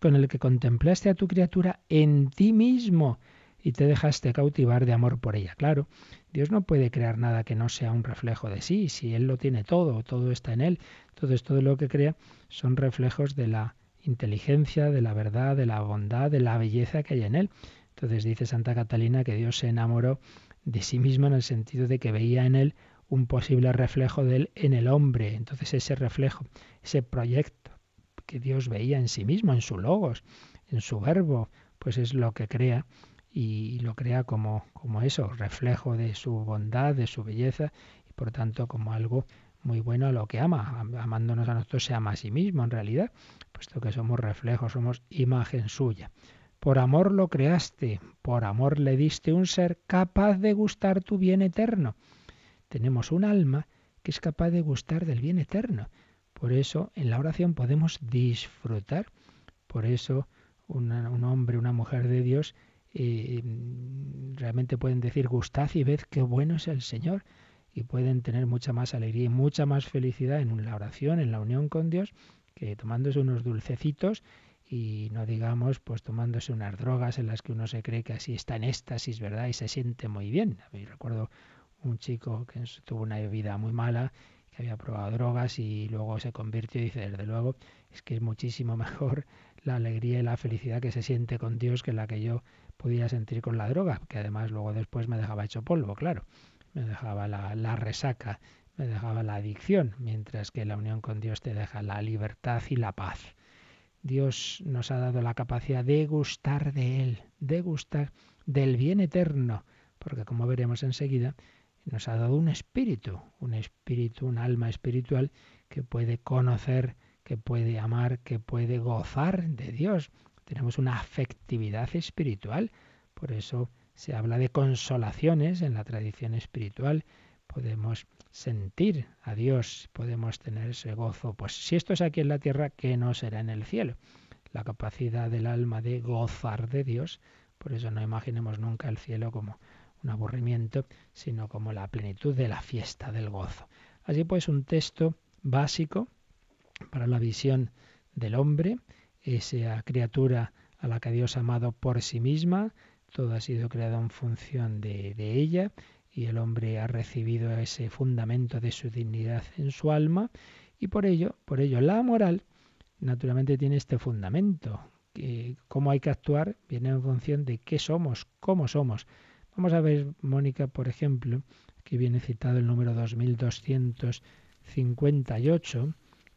con el que contemplaste a tu criatura en ti mismo y te dejaste cautivar de amor por ella. Claro, Dios no puede crear nada que no sea un reflejo de sí, si Él lo tiene todo, todo está en Él. Entonces todo lo que crea son reflejos de la inteligencia, de la verdad, de la bondad, de la belleza que hay en Él. Entonces dice Santa Catalina que Dios se enamoró de sí mismo en el sentido de que veía en Él un posible reflejo de él en el hombre. Entonces ese reflejo, ese proyecto que Dios veía en sí mismo, en su logos, en su verbo, pues es lo que crea y lo crea como, como eso, reflejo de su bondad, de su belleza y por tanto como algo muy bueno a lo que ama. Amándonos a nosotros se ama a sí mismo en realidad, puesto que somos reflejos, somos imagen suya. Por amor lo creaste, por amor le diste un ser capaz de gustar tu bien eterno tenemos un alma que es capaz de gustar del bien eterno. Por eso en la oración podemos disfrutar. Por eso un hombre, una mujer de Dios eh, realmente pueden decir gustad y ved qué bueno es el Señor y pueden tener mucha más alegría y mucha más felicidad en la oración, en la unión con Dios, que tomándose unos dulcecitos y no digamos pues tomándose unas drogas en las que uno se cree que así está en éxtasis, ¿verdad? Y se siente muy bien. A recuerdo un chico que tuvo una vida muy mala, que había probado drogas y luego se convirtió y dice, desde luego, es que es muchísimo mejor la alegría y la felicidad que se siente con Dios que la que yo podía sentir con la droga, que además luego después me dejaba hecho polvo, claro, me dejaba la, la resaca me dejaba la adicción, mientras que la unión con Dios te deja la libertad y la paz. Dios nos ha dado la capacidad de gustar de Él, de gustar del bien eterno, porque como veremos enseguida, nos ha dado un espíritu, un espíritu, un alma espiritual que puede conocer, que puede amar, que puede gozar de Dios. Tenemos una afectividad espiritual, por eso se habla de consolaciones en la tradición espiritual. Podemos sentir a Dios, podemos tener ese gozo. Pues si esto es aquí en la tierra, ¿qué no será en el cielo? La capacidad del alma de gozar de Dios. Por eso no imaginemos nunca el cielo como un aburrimiento, sino como la plenitud de la fiesta, del gozo. Así pues, un texto básico para la visión del hombre, esa criatura a la que Dios ha amado por sí misma, todo ha sido creado en función de, de ella y el hombre ha recibido ese fundamento de su dignidad en su alma y por ello, por ello la moral naturalmente tiene este fundamento, que cómo hay que actuar viene en función de qué somos, cómo somos. Vamos a ver, Mónica, por ejemplo, que viene citado el número 2258,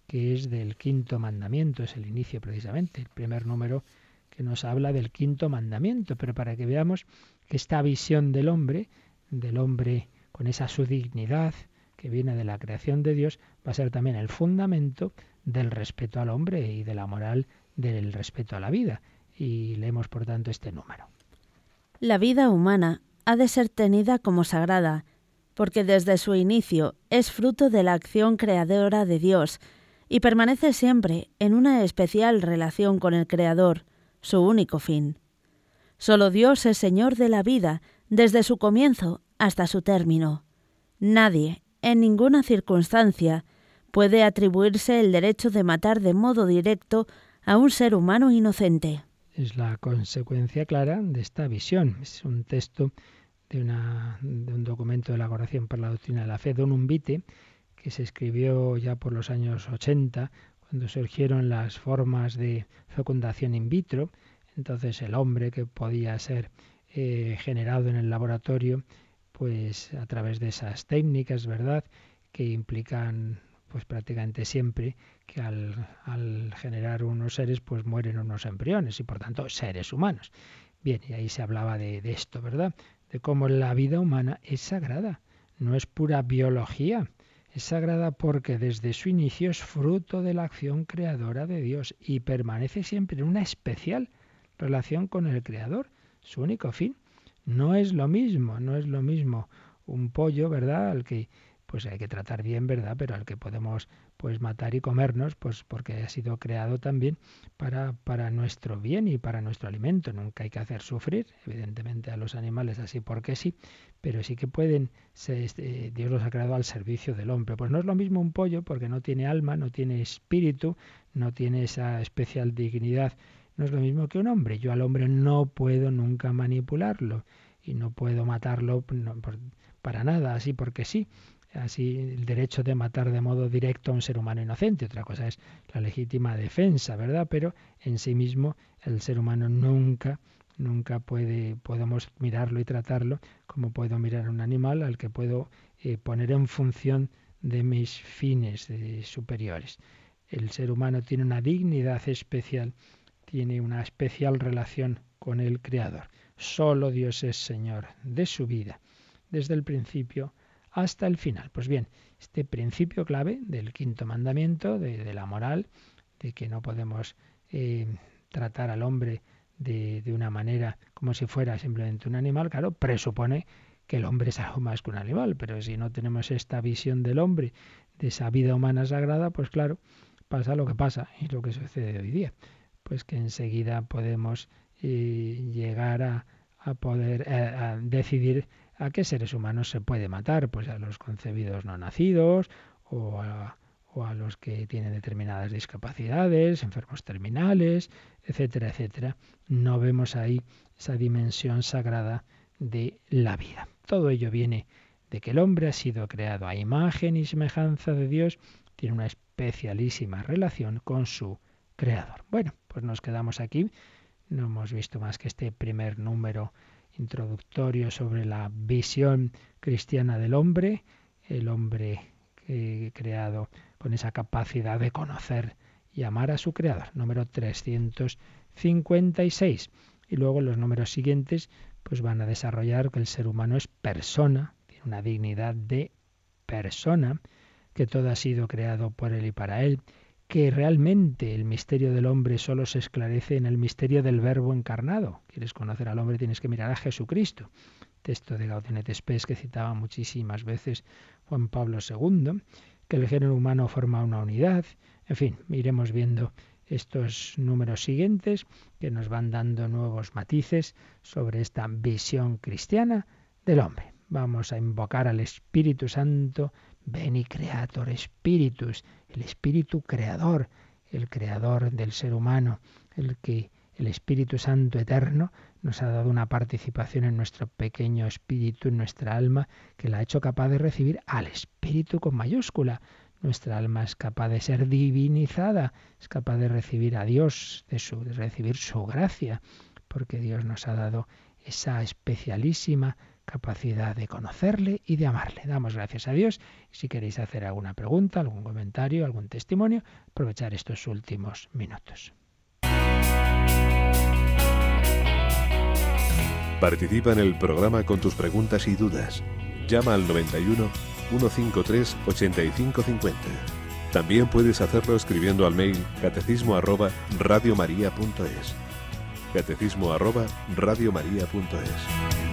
que es del quinto mandamiento, es el inicio precisamente, el primer número que nos habla del quinto mandamiento, pero para que veamos que esta visión del hombre, del hombre con esa su dignidad que viene de la creación de Dios, va a ser también el fundamento del respeto al hombre y de la moral del respeto a la vida. Y leemos, por tanto, este número. La vida humana ha de ser tenida como sagrada, porque desde su inicio es fruto de la acción creadora de Dios y permanece siempre en una especial relación con el Creador, su único fin. Solo Dios es Señor de la vida desde su comienzo hasta su término. Nadie, en ninguna circunstancia, puede atribuirse el derecho de matar de modo directo a un ser humano inocente es la consecuencia clara de esta visión. Es un texto de, una, de un documento de la Oración por la Doctrina de la Fe, Don Umbite, que se escribió ya por los años 80, cuando surgieron las formas de fecundación in vitro. Entonces el hombre que podía ser eh, generado en el laboratorio, pues a través de esas técnicas, ¿verdad?, que implican pues prácticamente siempre que al, generar unos seres pues mueren unos embriones y por tanto seres humanos. Bien, y ahí se hablaba de, de esto, ¿verdad? De cómo la vida humana es sagrada, no es pura biología, es sagrada porque desde su inicio es fruto de la acción creadora de Dios y permanece siempre en una especial relación con el Creador, su único fin. No es lo mismo, no es lo mismo un pollo, ¿verdad? Al que pues hay que tratar bien, ¿verdad? Pero al que podemos pues matar y comernos, pues porque ha sido creado también para, para nuestro bien y para nuestro alimento. Nunca hay que hacer sufrir, evidentemente, a los animales así porque sí, pero sí que pueden, ser, este, Dios los ha creado al servicio del hombre. Pues no es lo mismo un pollo porque no tiene alma, no tiene espíritu, no tiene esa especial dignidad. No es lo mismo que un hombre. Yo al hombre no puedo nunca manipularlo y no puedo matarlo para nada, así porque sí así el derecho de matar de modo directo a un ser humano inocente. Otra cosa es la legítima defensa, ¿verdad? Pero en sí mismo el ser humano nunca, nunca puede, podemos mirarlo y tratarlo como puedo mirar un animal al que puedo eh, poner en función de mis fines superiores. El ser humano tiene una dignidad especial, tiene una especial relación con el Creador. Solo Dios es Señor de su vida, desde el principio hasta el final. Pues bien, este principio clave del quinto mandamiento, de, la moral, de que no podemos eh, tratar al hombre de, de, una manera como si fuera simplemente un animal, claro, presupone que el hombre es algo más que un animal, pero si no tenemos esta visión del hombre, de esa vida humana sagrada, pues claro, pasa lo que pasa y lo que sucede hoy día, pues que enseguida podemos eh, llegar a, a poder eh, decidir ¿A qué seres humanos se puede matar? Pues a los concebidos no nacidos o a, o a los que tienen determinadas discapacidades, enfermos terminales, etcétera, etcétera. No vemos ahí esa dimensión sagrada de la vida. Todo ello viene de que el hombre ha sido creado a imagen y semejanza de Dios, tiene una especialísima relación con su creador. Bueno, pues nos quedamos aquí. No hemos visto más que este primer número introductorio sobre la visión cristiana del hombre, el hombre creado con esa capacidad de conocer y amar a su creador. Número 356. Y luego los números siguientes pues van a desarrollar que el ser humano es persona, tiene una dignidad de persona, que todo ha sido creado por él y para él, que realmente el misterio del hombre solo se esclarece en el misterio del verbo encarnado. ¿Quieres conocer al hombre? Tienes que mirar a Jesucristo. Texto de Gaudium et Spes que citaba muchísimas veces Juan Pablo II, que el género humano forma una unidad. En fin, iremos viendo estos números siguientes que nos van dando nuevos matices sobre esta visión cristiana del hombre. Vamos a invocar al Espíritu Santo, Veni Creator Spiritus, el Espíritu Creador, el Creador del ser humano, el que el Espíritu Santo eterno nos ha dado una participación en nuestro pequeño espíritu, en nuestra alma, que la ha hecho capaz de recibir al Espíritu con mayúscula. Nuestra alma es capaz de ser divinizada, es capaz de recibir a Dios, de, su, de recibir su gracia, porque Dios nos ha dado esa especialísima capacidad de conocerle y de amarle. Damos gracias a Dios si queréis hacer alguna pregunta, algún comentario, algún testimonio, aprovechar estos últimos minutos. Participa en el programa con tus preguntas y dudas. Llama al 91 153 8550. También puedes hacerlo escribiendo al mail catecismo arroba radiomaria.es. Catecismo arroba radiomaria.es.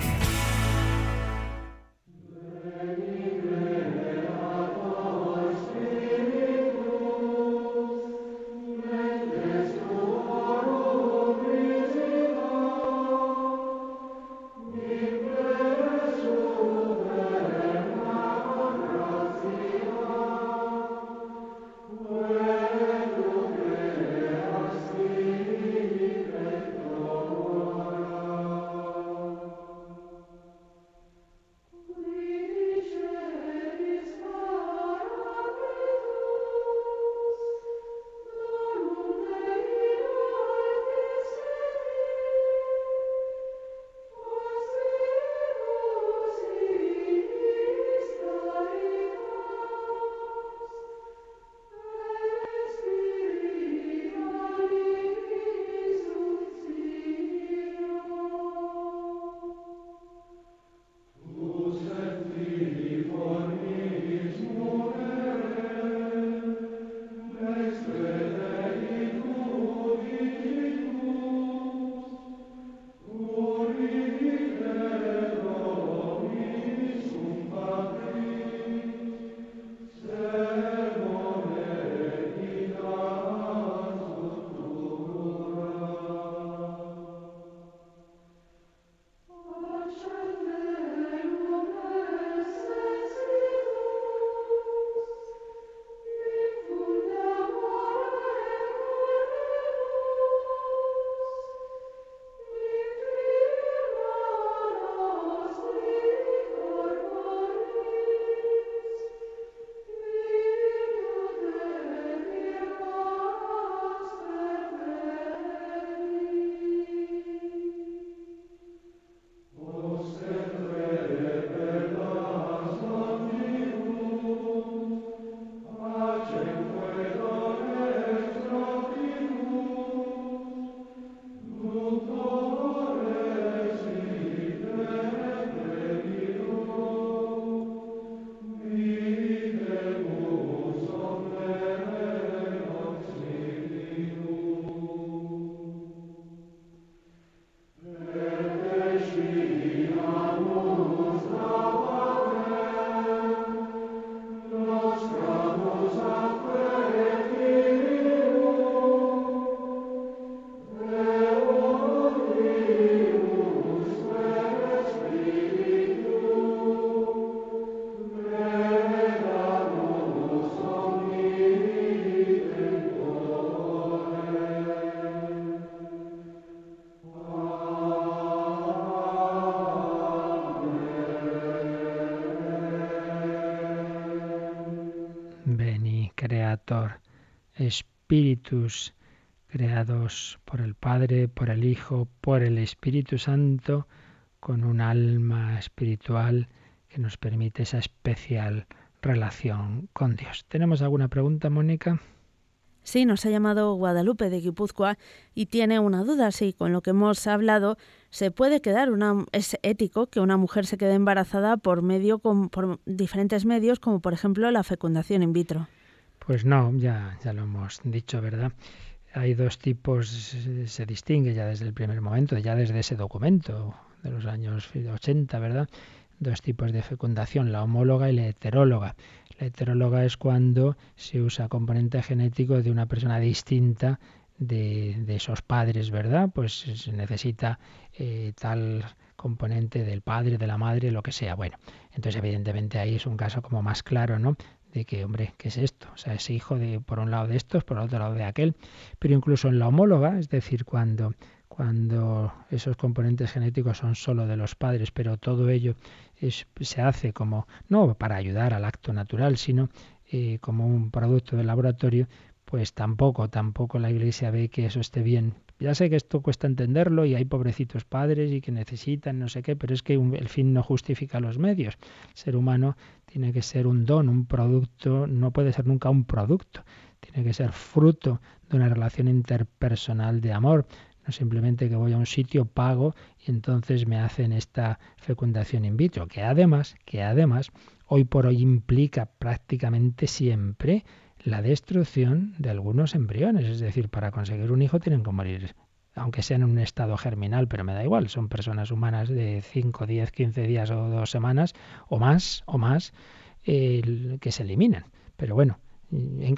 espíritus creados por el Padre, por el Hijo, por el Espíritu Santo, con un alma espiritual que nos permite esa especial relación con Dios. ¿Tenemos alguna pregunta, Mónica? Sí, nos ha llamado Guadalupe de Guipúzcoa y tiene una duda. Sí, con lo que hemos hablado, ¿se puede quedar una, es ético que una mujer se quede embarazada por medio por diferentes medios, como por ejemplo la fecundación in vitro? Pues no, ya, ya lo hemos dicho, ¿verdad? Hay dos tipos, se distingue ya desde el primer momento, ya desde ese documento de los años 80, ¿verdad? Dos tipos de fecundación, la homóloga y la heteróloga. La heteróloga es cuando se usa componente genético de una persona distinta de, esos padres, ¿verdad? Pues se necesita eh, tal componente del padre, de la madre, lo que sea. Bueno, entonces evidentemente ahí es un caso como más claro, ¿no? De que, hombre, ¿qué es esto? O sea, es hijo de por un lado de estos, por otro lado de aquel. Pero incluso en la homóloga, es decir, cuando cuando esos componentes genéticos son solo de los padres, pero todo ello se hace como, no para ayudar al acto natural, sino eh, como un producto de laboratorio, pues tampoco, tampoco la Iglesia ve que eso esté bien. Ya sé que esto cuesta entenderlo y hay pobrecitos padres y que necesitan no sé qué, pero es que el fin no justifica los medios. El ser humano tiene que ser un don, un producto, no puede ser nunca un producto, tiene que ser fruto de una relación interpersonal de amor. Simplemente que voy a un sitio, pago y entonces me hacen esta fecundación in vitro, que además, que además hoy por hoy implica prácticamente siempre la destrucción de algunos embriones, es decir, para conseguir un hijo tienen que morir aunque sean en un estado germinal, pero me da igual, son personas humanas de 5, 10, 15 días o dos semanas o más, o más, que se eliminan. Pero bueno,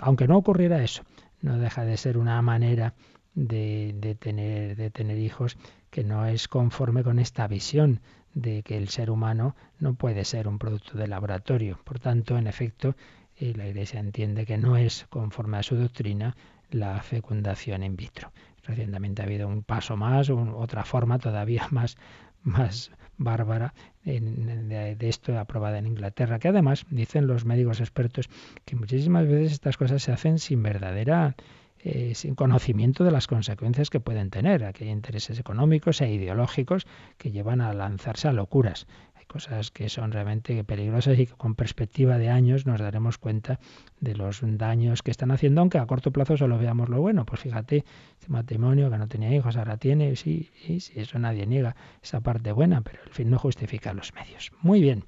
aunque no ocurriera eso, no deja de ser una manera de, de, tener, de tener hijos que no es conforme con esta visión de que el ser humano no puede ser un producto de laboratorio. Por tanto, en efecto, eh, la Iglesia entiende que no es conforme a su doctrina la fecundación in vitro. Recientemente ha habido un paso más, otra forma todavía más, más bárbara de, de, esto aprobada en Inglaterra, que además dicen los médicos expertos que muchísimas veces estas cosas se hacen sin verdadera eh, sin conocimiento de las consecuencias que pueden tener. Aquí hay intereses económicos e ideológicos que llevan a lanzarse a locuras. Cosas que son realmente peligrosas y que con perspectiva de años nos daremos cuenta de los daños que están haciendo, aunque a corto plazo solo veamos lo bueno. Pues fíjate, este matrimonio que no tenía hijos, ahora tiene, sí, sí, sí, eso nadie niega, esa parte buena, pero el fin no justifica los medios. Muy bien.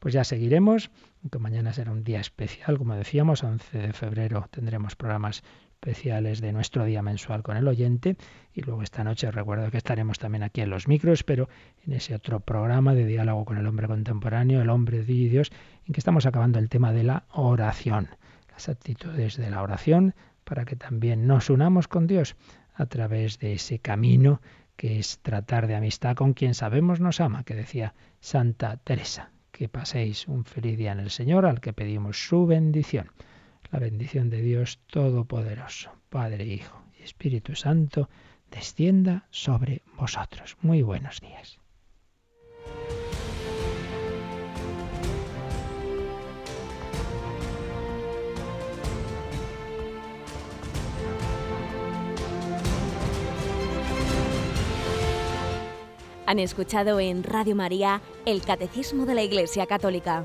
Pues ya seguiremos, aunque mañana será un día especial, como decíamos, 11 de febrero tendremos programas especiales de nuestro día mensual con el oyente y luego esta noche recuerdo que estaremos también aquí en los micros, pero en ese otro programa de diálogo con el hombre contemporáneo, el hombre de Dios, en que estamos acabando el tema de la oración, las actitudes de la oración para que también nos unamos con Dios a través de ese camino que es tratar de amistad con quien sabemos nos ama, que decía Santa Teresa. Que paséis un feliz día en el Señor al que pedimos su bendición la bendición de Dios Todopoderoso, Padre, Hijo y Espíritu Santo, descienda sobre vosotros. Muy buenos días. Han escuchado en Radio María el Catecismo de la Iglesia Católica